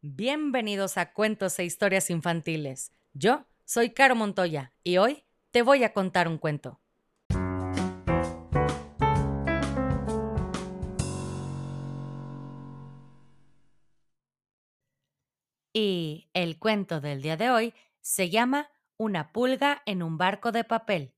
Bienvenidos a Cuentos e Historias Infantiles. Yo soy Caro Montoya y hoy te voy a contar un cuento. Y el cuento del día de hoy se llama Una pulga en un barco de papel,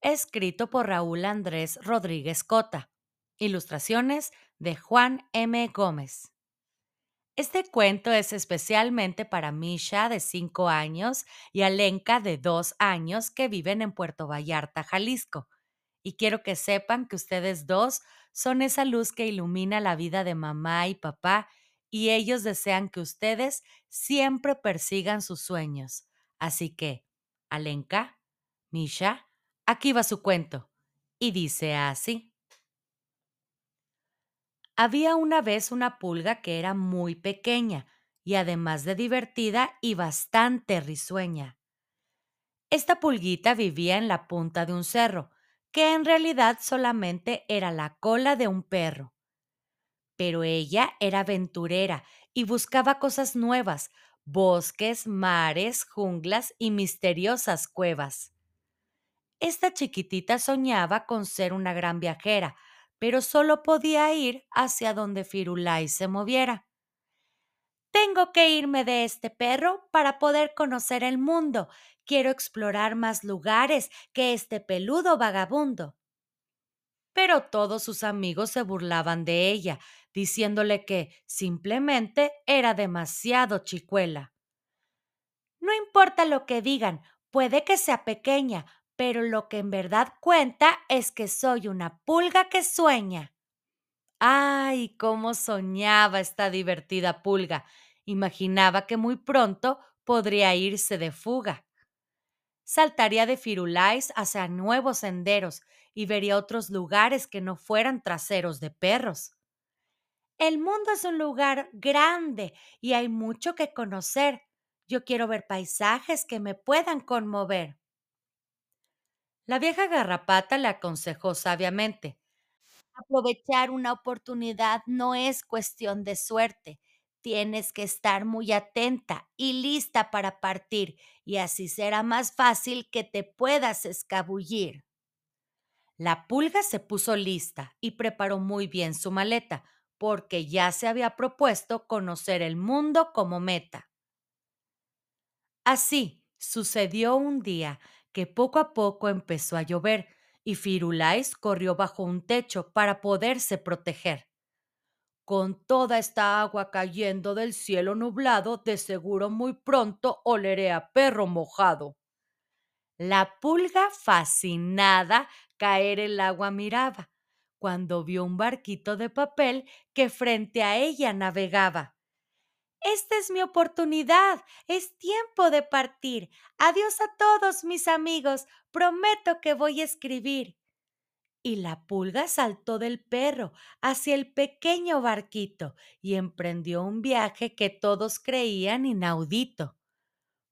escrito por Raúl Andrés Rodríguez Cota. Ilustraciones de Juan M. Gómez. Este cuento es especialmente para Misha, de 5 años, y Alenka, de 2 años, que viven en Puerto Vallarta, Jalisco. Y quiero que sepan que ustedes dos son esa luz que ilumina la vida de mamá y papá, y ellos desean que ustedes siempre persigan sus sueños. Así que, Alenka, Misha, aquí va su cuento. Y dice así. Había una vez una pulga que era muy pequeña y además de divertida y bastante risueña. Esta pulguita vivía en la punta de un cerro, que en realidad solamente era la cola de un perro. Pero ella era aventurera y buscaba cosas nuevas, bosques, mares, junglas y misteriosas cuevas. Esta chiquitita soñaba con ser una gran viajera, pero solo podía ir hacia donde Firulai se moviera. Tengo que irme de este perro para poder conocer el mundo. Quiero explorar más lugares que este peludo vagabundo. Pero todos sus amigos se burlaban de ella, diciéndole que simplemente era demasiado chicuela. No importa lo que digan, puede que sea pequeña, pero lo que en verdad cuenta es que soy una pulga que sueña. ¡Ay, cómo soñaba esta divertida pulga! Imaginaba que muy pronto podría irse de fuga. Saltaría de Firulais hacia nuevos senderos y vería otros lugares que no fueran traseros de perros. El mundo es un lugar grande y hay mucho que conocer. Yo quiero ver paisajes que me puedan conmover. La vieja garrapata le aconsejó sabiamente. Aprovechar una oportunidad no es cuestión de suerte. Tienes que estar muy atenta y lista para partir, y así será más fácil que te puedas escabullir. La pulga se puso lista y preparó muy bien su maleta, porque ya se había propuesto conocer el mundo como meta. Así sucedió un día que poco a poco empezó a llover y Firulais corrió bajo un techo para poderse proteger. Con toda esta agua cayendo del cielo nublado, de seguro muy pronto oleré a perro mojado. La pulga, fascinada, caer el agua miraba, cuando vio un barquito de papel que frente a ella navegaba. Esta es mi oportunidad. Es tiempo de partir. Adiós a todos mis amigos. Prometo que voy a escribir. Y la pulga saltó del perro hacia el pequeño barquito y emprendió un viaje que todos creían inaudito.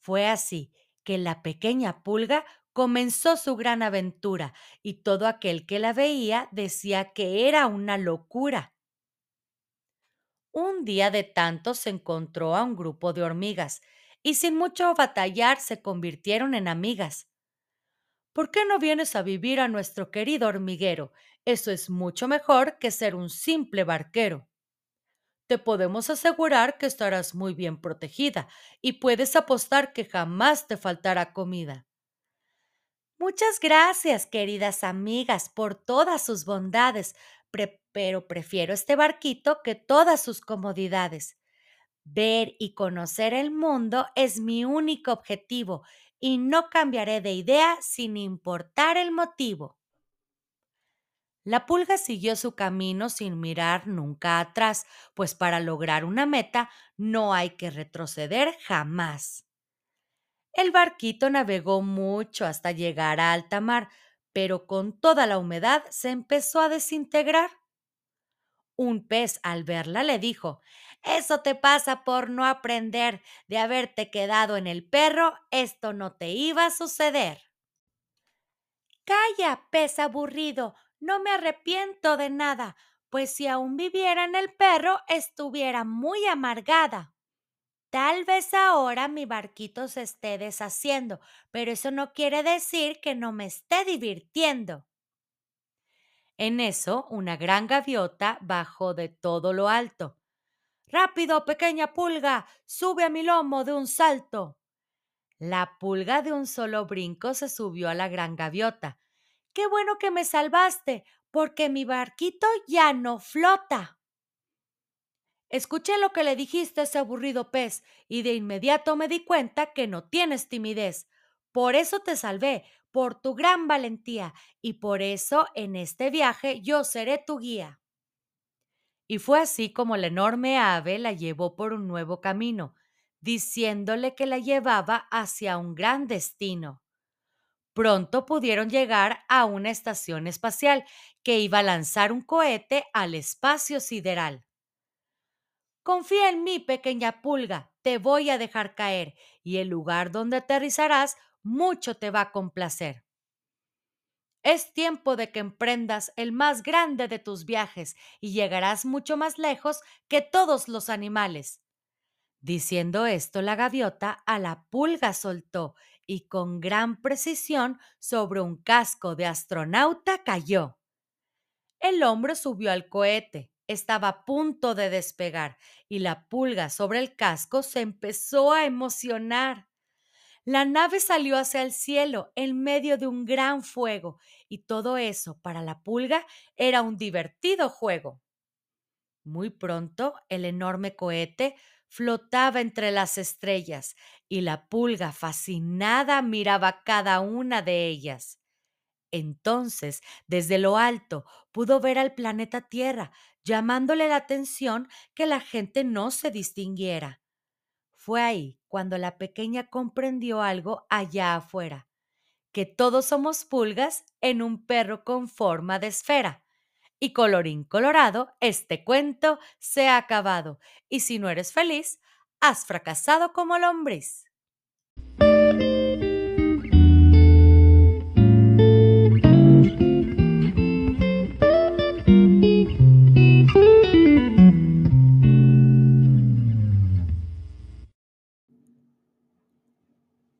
Fue así que la pequeña pulga comenzó su gran aventura y todo aquel que la veía decía que era una locura. Un día de tanto se encontró a un grupo de hormigas y sin mucho batallar se convirtieron en amigas. ¿Por qué no vienes a vivir a nuestro querido hormiguero? Eso es mucho mejor que ser un simple barquero. Te podemos asegurar que estarás muy bien protegida y puedes apostar que jamás te faltará comida. Muchas gracias, queridas amigas, por todas sus bondades, pero prefiero este barquito que todas sus comodidades. Ver y conocer el mundo es mi único objetivo y no cambiaré de idea sin importar el motivo. La pulga siguió su camino sin mirar nunca atrás, pues para lograr una meta no hay que retroceder jamás. El barquito navegó mucho hasta llegar a alta mar, pero con toda la humedad se empezó a desintegrar. Un pez al verla le dijo, Eso te pasa por no aprender de haberte quedado en el perro, esto no te iba a suceder. Calla, pez aburrido, no me arrepiento de nada, pues si aún viviera en el perro estuviera muy amargada. Tal vez ahora mi barquito se esté deshaciendo, pero eso no quiere decir que no me esté divirtiendo. En eso, una gran gaviota bajó de todo lo alto. Rápido, pequeña pulga, sube a mi lomo de un salto. La pulga de un solo brinco se subió a la gran gaviota. Qué bueno que me salvaste, porque mi barquito ya no flota. Escuché lo que le dijiste a ese aburrido pez y de inmediato me di cuenta que no tienes timidez. Por eso te salvé, por tu gran valentía, y por eso en este viaje yo seré tu guía. Y fue así como la enorme ave la llevó por un nuevo camino, diciéndole que la llevaba hacia un gran destino. Pronto pudieron llegar a una estación espacial que iba a lanzar un cohete al espacio sideral. Confía en mí, pequeña pulga, te voy a dejar caer, y el lugar donde aterrizarás mucho te va a complacer. Es tiempo de que emprendas el más grande de tus viajes y llegarás mucho más lejos que todos los animales. Diciendo esto, la gaviota a la pulga soltó y con gran precisión sobre un casco de astronauta cayó. El hombre subió al cohete, estaba a punto de despegar y la pulga sobre el casco se empezó a emocionar. La nave salió hacia el cielo en medio de un gran fuego y todo eso para la pulga era un divertido juego. Muy pronto el enorme cohete flotaba entre las estrellas y la pulga fascinada miraba cada una de ellas. Entonces, desde lo alto, pudo ver al planeta Tierra, llamándole la atención que la gente no se distinguiera. Fue ahí cuando la pequeña comprendió algo allá afuera, que todos somos pulgas en un perro con forma de esfera. Y colorín colorado, este cuento se ha acabado, y si no eres feliz, has fracasado como lombriz.